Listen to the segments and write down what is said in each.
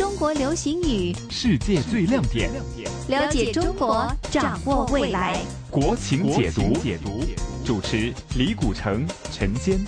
中国流行语，世界最亮点，了解中国，掌握未来。国情解读，解读，主持李古城、陈坚。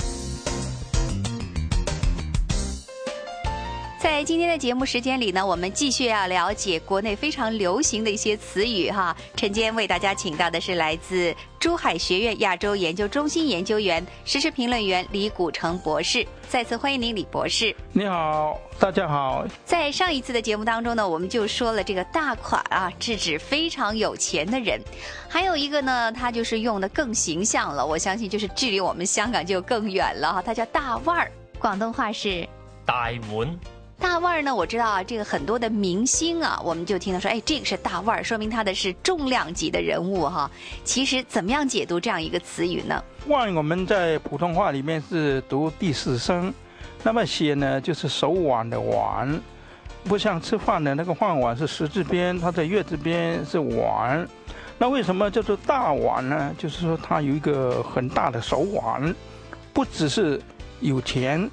在今天的节目时间里呢，我们继续要了解国内非常流行的一些词语哈。陈坚为大家请到的是来自珠海学院亚洲研究中心研究员、时事评论员李古城博士。再次欢迎您，李博士。你好，大家好。在上一次的节目当中呢，我们就说了这个大款啊，是指非常有钱的人。还有一个呢，他就是用的更形象了，我相信就是距离我们香港就更远了哈。他叫大腕儿，广东话是大碗。大腕儿呢？我知道啊，这个很多的明星啊，我们就听到说，哎，这个是大腕儿，说明他的是重量级的人物哈。其实怎么样解读这样一个词语呢？腕我们在普通话里面是读第四声，那么写呢就是手腕的腕，不像吃饭的那个饭碗是十字边，它在月字边是碗。那为什么叫做大碗呢？就是说他有一个很大的手腕，不只是有钱，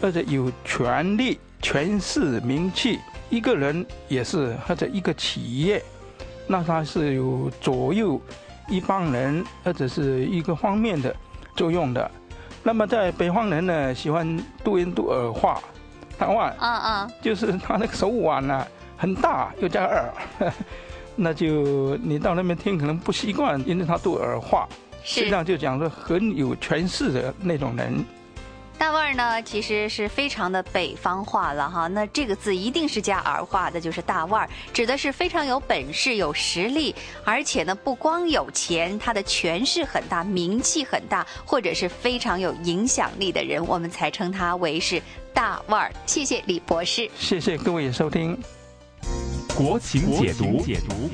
而且有权利。权势名气，一个人也是或者一个企业，那它是有左右一帮人或者是一个方面的作用的。那么在北方人呢，喜欢多音多耳化，大腕，啊啊，就是他那个手腕呢很大又加耳，那就你到那边听可能不习惯，因为他多耳化，实际上就讲说很有权势的那种人。大腕儿呢，其实是非常的北方话了哈。那这个字一定是加儿化的，就是大腕儿，指的是非常有本事、有实力，而且呢不光有钱，他的权势很大、名气很大，或者是非常有影响力的人，我们才称他为是大腕儿。谢谢李博士，谢谢各位收听《国情解读》，解读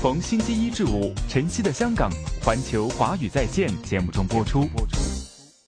逢星期一至五晨曦的香港环球华语在线节目中播出。